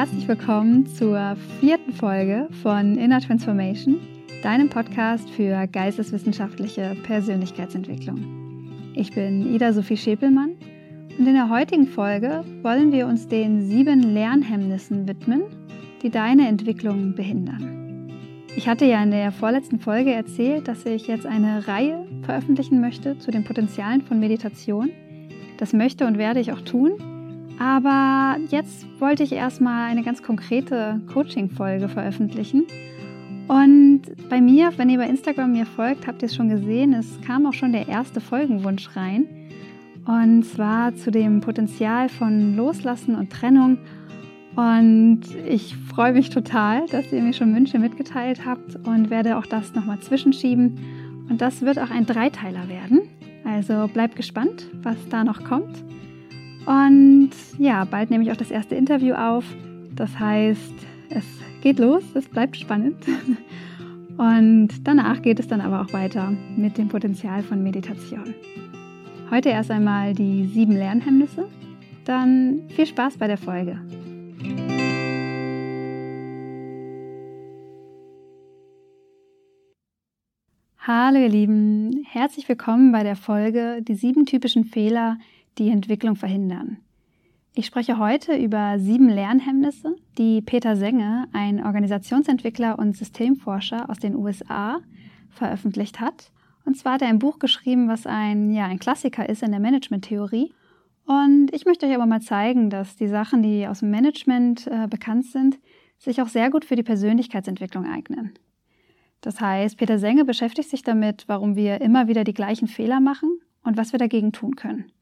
herzlich willkommen zur vierten Folge von Inner Transformation, deinem Podcast für geisteswissenschaftliche Persönlichkeitsentwicklung. Ich bin Ida Sophie Schäpelmann und in der heutigen Folge wollen wir uns den sieben Lernhemmnissen widmen, die deine Entwicklung behindern. Ich hatte ja in der vorletzten Folge erzählt, dass ich jetzt eine Reihe veröffentlichen möchte zu den Potenzialen von Meditation. Das möchte und werde ich auch tun. Aber jetzt wollte ich erstmal eine ganz konkrete Coaching-Folge veröffentlichen. Und bei mir, wenn ihr bei Instagram mir folgt, habt ihr es schon gesehen, es kam auch schon der erste Folgenwunsch rein. Und zwar zu dem Potenzial von Loslassen und Trennung. Und ich freue mich total, dass ihr mir schon Wünsche mitgeteilt habt und werde auch das nochmal zwischenschieben. Und das wird auch ein Dreiteiler werden. Also bleibt gespannt, was da noch kommt. Und ja, bald nehme ich auch das erste Interview auf. Das heißt, es geht los, es bleibt spannend. Und danach geht es dann aber auch weiter mit dem Potenzial von Meditation. Heute erst einmal die sieben Lernhemmnisse. Dann viel Spaß bei der Folge. Hallo ihr Lieben, herzlich willkommen bei der Folge Die sieben typischen Fehler, die Entwicklung verhindern. Ich spreche heute über sieben Lernhemmnisse, die Peter Senge, ein Organisationsentwickler und Systemforscher aus den USA, veröffentlicht hat. Und zwar hat er ein Buch geschrieben, was ein, ja, ein Klassiker ist in der Management-Theorie. Und ich möchte euch aber mal zeigen, dass die Sachen, die aus dem Management äh, bekannt sind, sich auch sehr gut für die Persönlichkeitsentwicklung eignen. Das heißt, Peter Senge beschäftigt sich damit, warum wir immer wieder die gleichen Fehler machen und was wir dagegen tun können.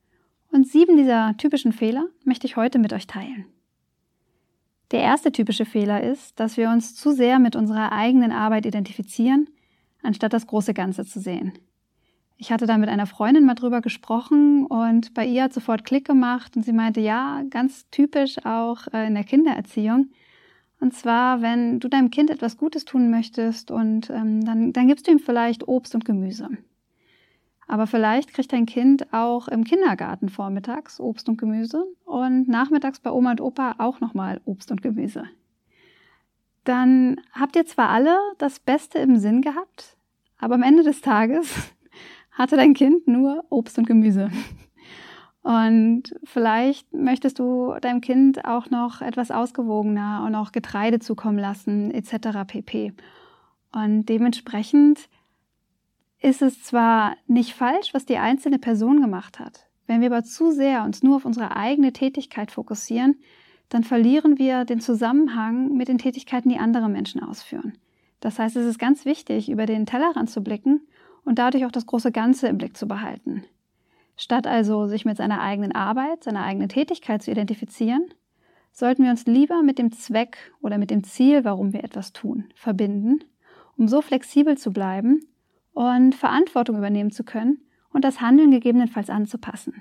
Und sieben dieser typischen Fehler möchte ich heute mit euch teilen. Der erste typische Fehler ist, dass wir uns zu sehr mit unserer eigenen Arbeit identifizieren, anstatt das große Ganze zu sehen. Ich hatte da mit einer Freundin mal drüber gesprochen und bei ihr hat sofort Klick gemacht und sie meinte, ja, ganz typisch auch äh, in der Kindererziehung. Und zwar, wenn du deinem Kind etwas Gutes tun möchtest und ähm, dann, dann gibst du ihm vielleicht Obst und Gemüse. Aber vielleicht kriegt dein Kind auch im Kindergarten vormittags Obst und Gemüse und nachmittags bei Oma und Opa auch nochmal Obst und Gemüse. Dann habt ihr zwar alle das Beste im Sinn gehabt, aber am Ende des Tages hatte dein Kind nur Obst und Gemüse. Und vielleicht möchtest du deinem Kind auch noch etwas ausgewogener und auch Getreide zukommen lassen, etc. pp. Und dementsprechend ist es zwar nicht falsch, was die einzelne Person gemacht hat. Wenn wir aber zu sehr uns nur auf unsere eigene Tätigkeit fokussieren, dann verlieren wir den Zusammenhang mit den Tätigkeiten, die andere Menschen ausführen. Das heißt, es ist ganz wichtig, über den Tellerrand zu blicken und dadurch auch das große Ganze im Blick zu behalten. Statt also sich mit seiner eigenen Arbeit, seiner eigenen Tätigkeit zu identifizieren, sollten wir uns lieber mit dem Zweck oder mit dem Ziel, warum wir etwas tun, verbinden, um so flexibel zu bleiben und Verantwortung übernehmen zu können und das Handeln gegebenenfalls anzupassen.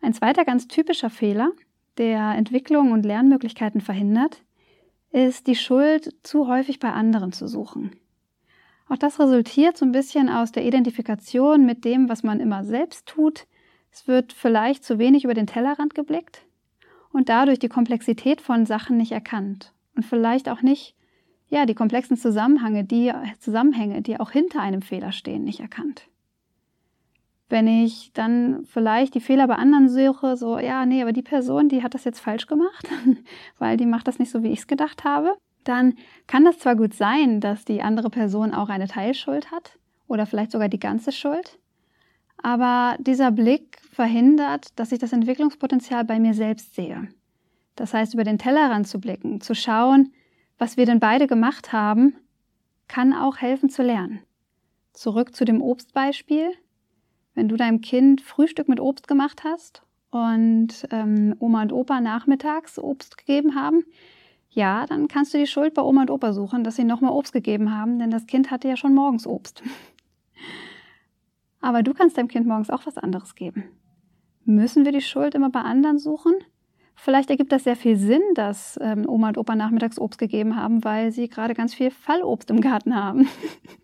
Ein zweiter ganz typischer Fehler, der Entwicklung und Lernmöglichkeiten verhindert, ist die Schuld zu häufig bei anderen zu suchen. Auch das resultiert so ein bisschen aus der Identifikation mit dem, was man immer selbst tut. Es wird vielleicht zu wenig über den Tellerrand geblickt und dadurch die Komplexität von Sachen nicht erkannt und vielleicht auch nicht ja, die komplexen Zusammenhänge, die Zusammenhänge, die auch hinter einem Fehler stehen, nicht erkannt. Wenn ich dann vielleicht die Fehler bei anderen suche, so, ja, nee, aber die Person, die hat das jetzt falsch gemacht, weil die macht das nicht so, wie ich es gedacht habe, dann kann das zwar gut sein, dass die andere Person auch eine Teilschuld hat oder vielleicht sogar die ganze Schuld, aber dieser Blick verhindert, dass ich das Entwicklungspotenzial bei mir selbst sehe. Das heißt, über den Tellerrand zu blicken, zu schauen, was wir denn beide gemacht haben, kann auch helfen zu lernen. Zurück zu dem Obstbeispiel. Wenn du deinem Kind Frühstück mit Obst gemacht hast und ähm, Oma und Opa nachmittags Obst gegeben haben, ja, dann kannst du die Schuld bei Oma und Opa suchen, dass sie nochmal Obst gegeben haben, denn das Kind hatte ja schon morgens Obst. Aber du kannst deinem Kind morgens auch was anderes geben. Müssen wir die Schuld immer bei anderen suchen? Vielleicht ergibt das sehr viel Sinn, dass ähm, Oma und Opa nachmittags Obst gegeben haben, weil sie gerade ganz viel Fallobst im Garten haben.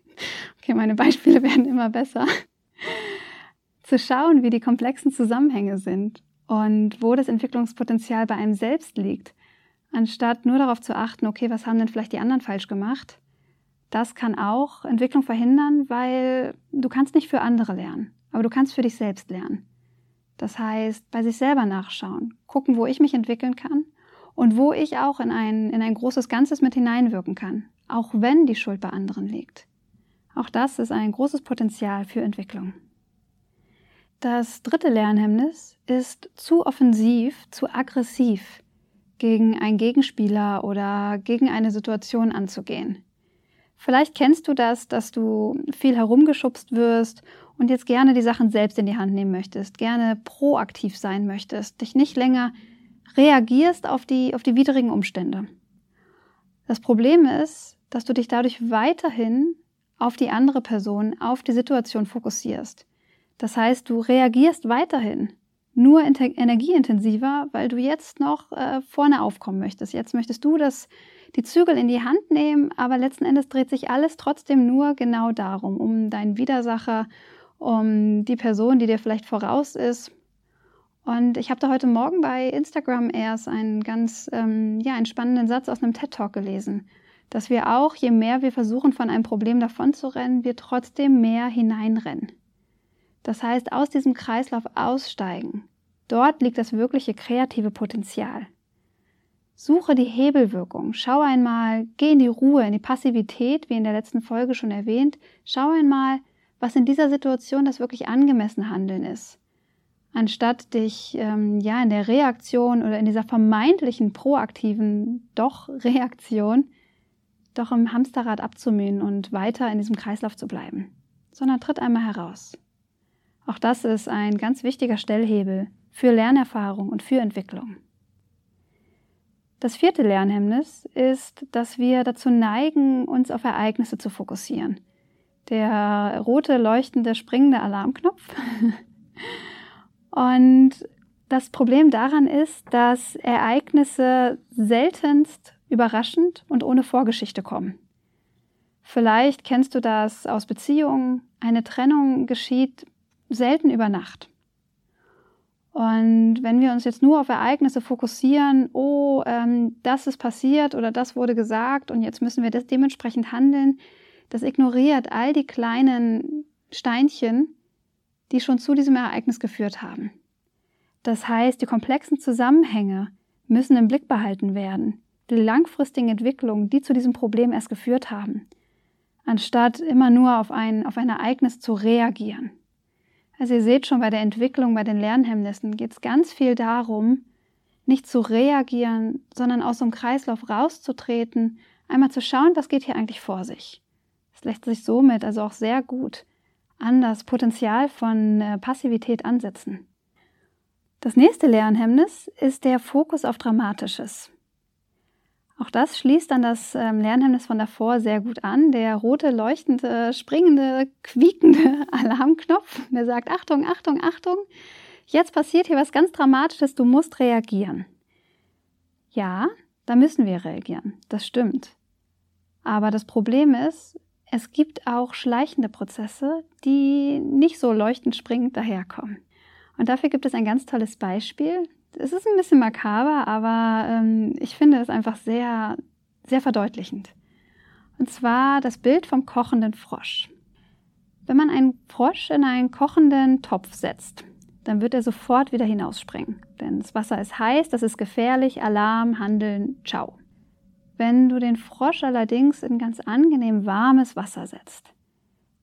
okay, meine Beispiele werden immer besser. Zu schauen, wie die komplexen Zusammenhänge sind und wo das Entwicklungspotenzial bei einem selbst liegt, anstatt nur darauf zu achten, okay, was haben denn vielleicht die anderen falsch gemacht, das kann auch Entwicklung verhindern, weil du kannst nicht für andere lernen, aber du kannst für dich selbst lernen. Das heißt, bei sich selber nachschauen, gucken, wo ich mich entwickeln kann und wo ich auch in ein, in ein großes Ganzes mit hineinwirken kann, auch wenn die Schuld bei anderen liegt. Auch das ist ein großes Potenzial für Entwicklung. Das dritte Lernhemmnis ist zu offensiv, zu aggressiv gegen einen Gegenspieler oder gegen eine Situation anzugehen. Vielleicht kennst du das, dass du viel herumgeschubst wirst und jetzt gerne die Sachen selbst in die Hand nehmen möchtest, gerne proaktiv sein möchtest, dich nicht länger reagierst auf die, auf die widrigen Umstände. Das Problem ist, dass du dich dadurch weiterhin auf die andere Person, auf die Situation fokussierst. Das heißt, du reagierst weiterhin nur energieintensiver, weil du jetzt noch äh, vorne aufkommen möchtest. Jetzt möchtest du das, die Zügel in die Hand nehmen, aber letzten Endes dreht sich alles trotzdem nur genau darum, um deinen Widersacher, um die Person, die dir vielleicht voraus ist. Und ich habe da heute Morgen bei Instagram erst einen ganz ähm, ja, einen spannenden Satz aus einem TED Talk gelesen dass wir auch, je mehr wir versuchen, von einem Problem davonzurennen, wir trotzdem mehr hineinrennen. Das heißt, aus diesem Kreislauf aussteigen. Dort liegt das wirkliche kreative Potenzial. Suche die Hebelwirkung. Schau einmal, geh in die Ruhe, in die Passivität, wie in der letzten Folge schon erwähnt. Schau einmal, was in dieser Situation das wirklich angemessene Handeln ist. Anstatt dich ähm, ja in der Reaktion oder in dieser vermeintlichen proaktiven doch Reaktion doch im Hamsterrad abzumühen und weiter in diesem Kreislauf zu bleiben, sondern tritt einmal heraus. Auch das ist ein ganz wichtiger Stellhebel für Lernerfahrung und für Entwicklung. Das vierte Lernhemmnis ist, dass wir dazu neigen, uns auf Ereignisse zu fokussieren. Der rote, leuchtende, springende Alarmknopf. Und das Problem daran ist, dass Ereignisse seltenst überraschend und ohne Vorgeschichte kommen. Vielleicht kennst du das aus Beziehungen. Eine Trennung geschieht selten über Nacht. Und wenn wir uns jetzt nur auf Ereignisse fokussieren, oh, ähm, das ist passiert oder das wurde gesagt und jetzt müssen wir das dementsprechend handeln, das ignoriert all die kleinen Steinchen, die schon zu diesem Ereignis geführt haben. Das heißt, die komplexen Zusammenhänge müssen im Blick behalten werden die langfristigen Entwicklungen, die zu diesem Problem erst geführt haben, anstatt immer nur auf ein, auf ein Ereignis zu reagieren. Also ihr seht schon bei der Entwicklung, bei den Lernhemmnissen geht es ganz viel darum, nicht zu reagieren, sondern aus so einem Kreislauf rauszutreten, einmal zu schauen, was geht hier eigentlich vor sich. Es lässt sich somit also auch sehr gut an das Potenzial von äh, Passivität ansetzen. Das nächste Lernhemmnis ist der Fokus auf Dramatisches. Auch das schließt dann das ähm, Lernhemmnis von davor sehr gut an. Der rote, leuchtende, springende, quiekende Alarmknopf, der sagt, Achtung, Achtung, Achtung, jetzt passiert hier was ganz Dramatisches, du musst reagieren. Ja, da müssen wir reagieren, das stimmt. Aber das Problem ist, es gibt auch schleichende Prozesse, die nicht so leuchtend springend daherkommen. Und dafür gibt es ein ganz tolles Beispiel, es ist ein bisschen makaber, aber ähm, ich finde es einfach sehr, sehr verdeutlichend. Und zwar das Bild vom kochenden Frosch. Wenn man einen Frosch in einen kochenden Topf setzt, dann wird er sofort wieder hinausspringen. Denn das Wasser ist heiß, das ist gefährlich, Alarm, Handeln, ciao. Wenn du den Frosch allerdings in ganz angenehm warmes Wasser setzt,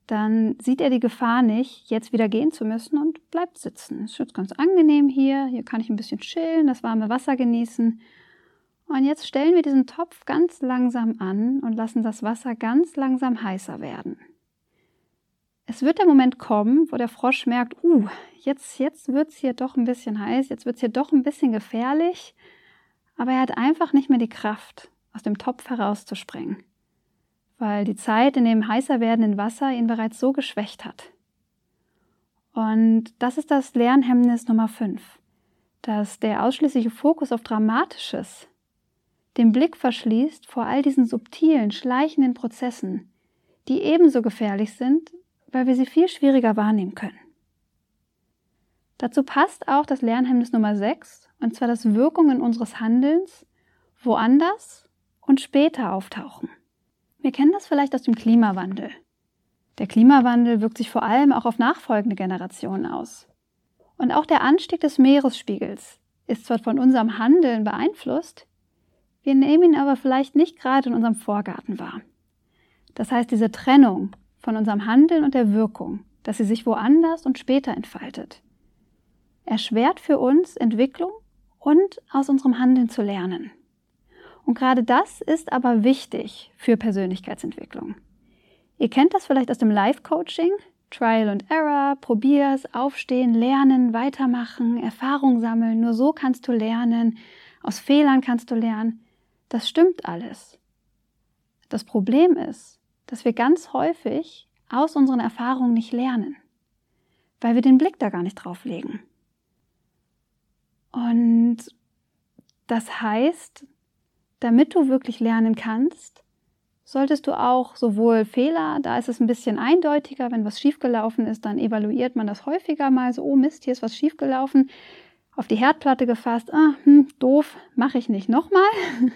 dann sieht er die Gefahr nicht, jetzt wieder gehen zu müssen und bleibt sitzen. Es ist ganz angenehm hier, hier kann ich ein bisschen chillen, das warme Wasser genießen. Und jetzt stellen wir diesen Topf ganz langsam an und lassen das Wasser ganz langsam heißer werden. Es wird der Moment kommen, wo der Frosch merkt, uh, jetzt, jetzt wird es hier doch ein bisschen heiß, jetzt wird es hier doch ein bisschen gefährlich, aber er hat einfach nicht mehr die Kraft, aus dem Topf herauszuspringen weil die Zeit in dem heißer werdenden Wasser ihn bereits so geschwächt hat. Und das ist das Lernhemmnis Nummer 5, dass der ausschließliche Fokus auf Dramatisches den Blick verschließt vor all diesen subtilen, schleichenden Prozessen, die ebenso gefährlich sind, weil wir sie viel schwieriger wahrnehmen können. Dazu passt auch das Lernhemmnis Nummer 6, und zwar das Wirkungen unseres Handelns woanders und später auftauchen. Wir kennen das vielleicht aus dem Klimawandel. Der Klimawandel wirkt sich vor allem auch auf nachfolgende Generationen aus. Und auch der Anstieg des Meeresspiegels ist zwar von unserem Handeln beeinflusst, wir nehmen ihn aber vielleicht nicht gerade in unserem Vorgarten wahr. Das heißt, diese Trennung von unserem Handeln und der Wirkung, dass sie sich woanders und später entfaltet, erschwert für uns Entwicklung und aus unserem Handeln zu lernen. Und gerade das ist aber wichtig für Persönlichkeitsentwicklung. Ihr kennt das vielleicht aus dem Life-Coaching. Trial and Error, probier's, aufstehen, lernen, weitermachen, Erfahrung sammeln. Nur so kannst du lernen. Aus Fehlern kannst du lernen. Das stimmt alles. Das Problem ist, dass wir ganz häufig aus unseren Erfahrungen nicht lernen, weil wir den Blick da gar nicht drauf legen. Und das heißt, damit du wirklich lernen kannst, solltest du auch sowohl Fehler, da ist es ein bisschen eindeutiger, wenn was schiefgelaufen ist, dann evaluiert man das häufiger mal so, oh Mist, hier ist was schiefgelaufen, auf die Herdplatte gefasst, ah, hm, doof, mache ich nicht nochmal.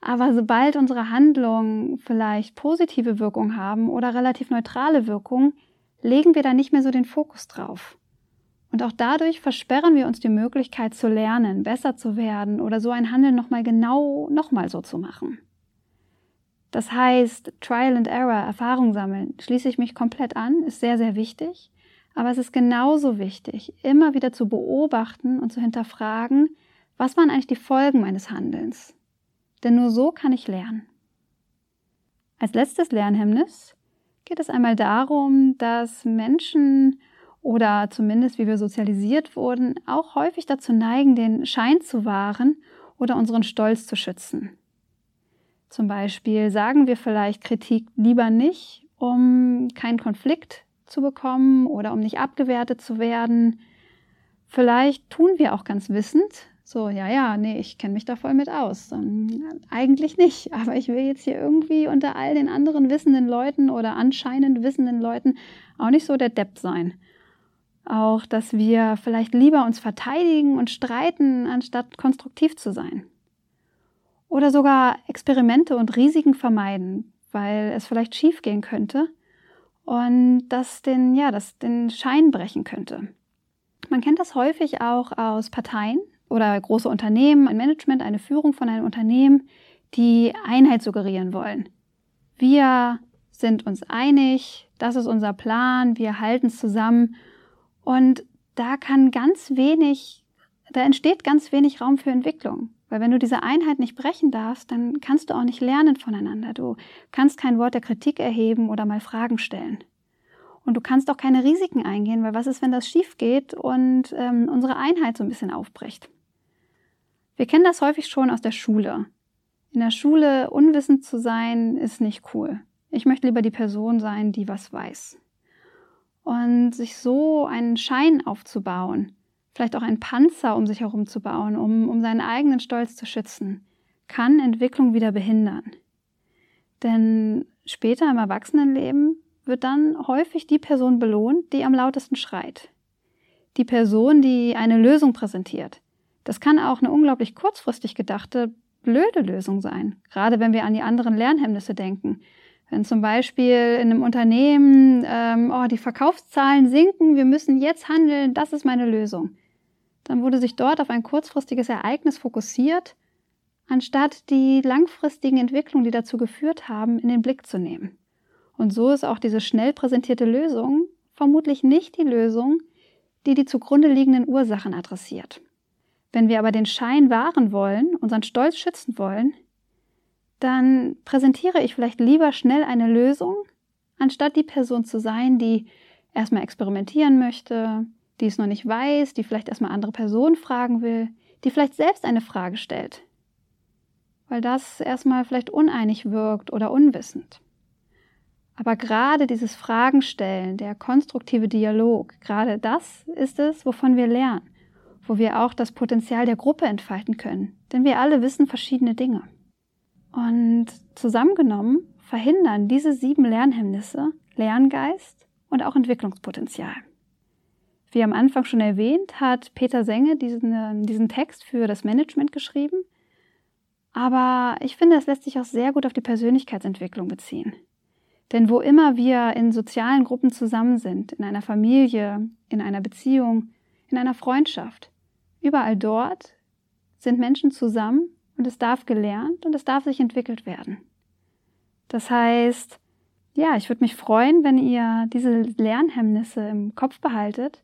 Aber sobald unsere Handlungen vielleicht positive Wirkung haben oder relativ neutrale Wirkung, legen wir da nicht mehr so den Fokus drauf. Und auch dadurch versperren wir uns die Möglichkeit zu lernen, besser zu werden oder so ein Handeln nochmal genau nochmal so zu machen. Das heißt, Trial and Error, Erfahrung sammeln, schließe ich mich komplett an, ist sehr, sehr wichtig. Aber es ist genauso wichtig, immer wieder zu beobachten und zu hinterfragen, was waren eigentlich die Folgen meines Handelns? Denn nur so kann ich lernen. Als letztes Lernhemmnis geht es einmal darum, dass Menschen oder zumindest wie wir sozialisiert wurden, auch häufig dazu neigen, den Schein zu wahren oder unseren Stolz zu schützen. Zum Beispiel sagen wir vielleicht Kritik lieber nicht, um keinen Konflikt zu bekommen oder um nicht abgewertet zu werden. Vielleicht tun wir auch ganz wissend, so, ja, ja, nee, ich kenne mich da voll mit aus. Ähm, eigentlich nicht, aber ich will jetzt hier irgendwie unter all den anderen wissenden Leuten oder anscheinend wissenden Leuten auch nicht so der Depp sein. Auch, dass wir vielleicht lieber uns verteidigen und streiten, anstatt konstruktiv zu sein. Oder sogar Experimente und Risiken vermeiden, weil es vielleicht schiefgehen könnte und das den, ja, das den Schein brechen könnte. Man kennt das häufig auch aus Parteien oder große Unternehmen, ein Management, eine Führung von einem Unternehmen, die Einheit suggerieren wollen. Wir sind uns einig, das ist unser Plan, wir halten es zusammen und da kann ganz wenig, da entsteht ganz wenig Raum für Entwicklung. Weil wenn du diese Einheit nicht brechen darfst, dann kannst du auch nicht lernen voneinander. Du kannst kein Wort der Kritik erheben oder mal Fragen stellen. Und du kannst auch keine Risiken eingehen, weil was ist, wenn das schief geht und ähm, unsere Einheit so ein bisschen aufbricht? Wir kennen das häufig schon aus der Schule. In der Schule unwissend zu sein, ist nicht cool. Ich möchte lieber die Person sein, die was weiß und sich so einen Schein aufzubauen, vielleicht auch einen Panzer um sich herum zu bauen, um, um seinen eigenen Stolz zu schützen, kann Entwicklung wieder behindern. Denn später im Erwachsenenleben wird dann häufig die Person belohnt, die am lautesten schreit. Die Person, die eine Lösung präsentiert. Das kann auch eine unglaublich kurzfristig gedachte, blöde Lösung sein, gerade wenn wir an die anderen Lernhemmnisse denken. Wenn zum Beispiel in einem Unternehmen, ähm, oh, die Verkaufszahlen sinken, wir müssen jetzt handeln, das ist meine Lösung. Dann wurde sich dort auf ein kurzfristiges Ereignis fokussiert, anstatt die langfristigen Entwicklungen, die dazu geführt haben, in den Blick zu nehmen. Und so ist auch diese schnell präsentierte Lösung vermutlich nicht die Lösung, die die zugrunde liegenden Ursachen adressiert. Wenn wir aber den Schein wahren wollen, unseren Stolz schützen wollen, dann präsentiere ich vielleicht lieber schnell eine Lösung, anstatt die Person zu sein, die erstmal experimentieren möchte, die es noch nicht weiß, die vielleicht erstmal andere Personen fragen will, die vielleicht selbst eine Frage stellt, weil das erstmal vielleicht uneinig wirkt oder unwissend. Aber gerade dieses Fragenstellen, der konstruktive Dialog, gerade das ist es, wovon wir lernen, wo wir auch das Potenzial der Gruppe entfalten können, denn wir alle wissen verschiedene Dinge. Und zusammengenommen verhindern diese sieben Lernhemmnisse Lerngeist und auch Entwicklungspotenzial. Wie am Anfang schon erwähnt, hat Peter Senge diesen, diesen Text für das Management geschrieben. Aber ich finde, es lässt sich auch sehr gut auf die Persönlichkeitsentwicklung beziehen. Denn wo immer wir in sozialen Gruppen zusammen sind, in einer Familie, in einer Beziehung, in einer Freundschaft, überall dort sind Menschen zusammen und es darf gelernt und es darf sich entwickelt werden. Das heißt, ja, ich würde mich freuen, wenn ihr diese Lernhemmnisse im Kopf behaltet,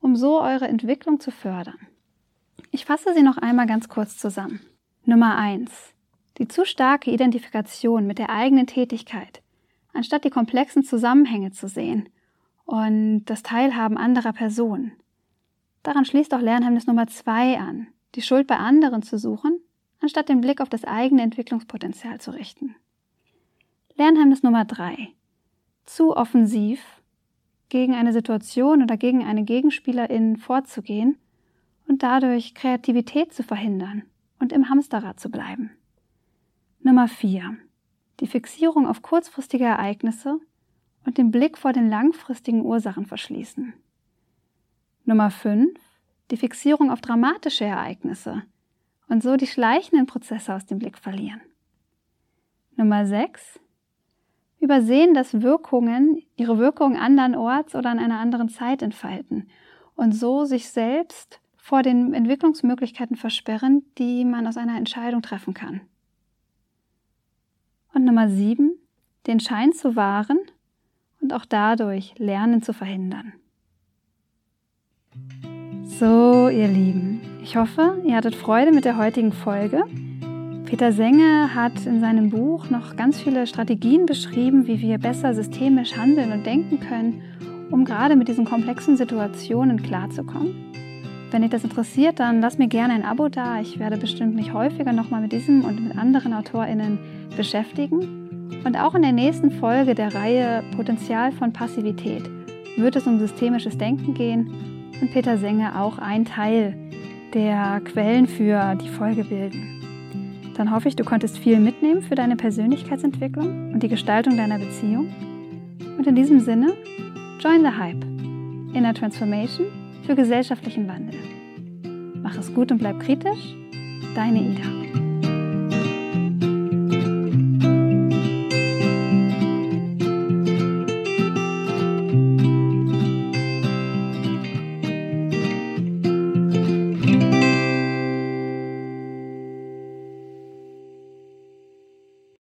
um so eure Entwicklung zu fördern. Ich fasse sie noch einmal ganz kurz zusammen. Nummer eins: Die zu starke Identifikation mit der eigenen Tätigkeit anstatt die komplexen Zusammenhänge zu sehen und das Teilhaben anderer Personen. Daran schließt auch Lernhemmnis Nummer zwei an, die Schuld bei anderen zu suchen, anstatt den Blick auf das eigene Entwicklungspotenzial zu richten. Lernhemmnis Nummer drei: Zu offensiv gegen eine Situation oder gegen eine Gegenspielerin vorzugehen und dadurch Kreativität zu verhindern und im Hamsterrad zu bleiben. Nummer vier: die Fixierung auf kurzfristige Ereignisse und den Blick vor den langfristigen Ursachen verschließen. Nummer 5. Die Fixierung auf dramatische Ereignisse und so die schleichenden Prozesse aus dem Blick verlieren. Nummer 6. Übersehen, dass Wirkungen ihre Wirkung andernorts oder an einer anderen Zeit entfalten und so sich selbst vor den Entwicklungsmöglichkeiten versperren, die man aus einer Entscheidung treffen kann. Und Nummer sieben, den Schein zu wahren und auch dadurch Lernen zu verhindern. So, ihr Lieben, ich hoffe, ihr hattet Freude mit der heutigen Folge. Peter Senge hat in seinem Buch noch ganz viele Strategien beschrieben, wie wir besser systemisch handeln und denken können, um gerade mit diesen komplexen Situationen klarzukommen. Wenn dich das interessiert, dann lass mir gerne ein Abo da. Ich werde bestimmt mich häufiger nochmal mit diesem und mit anderen AutorInnen beschäftigen. Und auch in der nächsten Folge der Reihe Potenzial von Passivität wird es um systemisches Denken gehen und Peter Senge auch ein Teil der Quellen für die Folge bilden. Dann hoffe ich, du konntest viel mitnehmen für deine Persönlichkeitsentwicklung und die Gestaltung deiner Beziehung. Und in diesem Sinne, join the hype. Inner Transformation für gesellschaftlichen Wandel. Mach es gut und bleib kritisch. Deine Ida.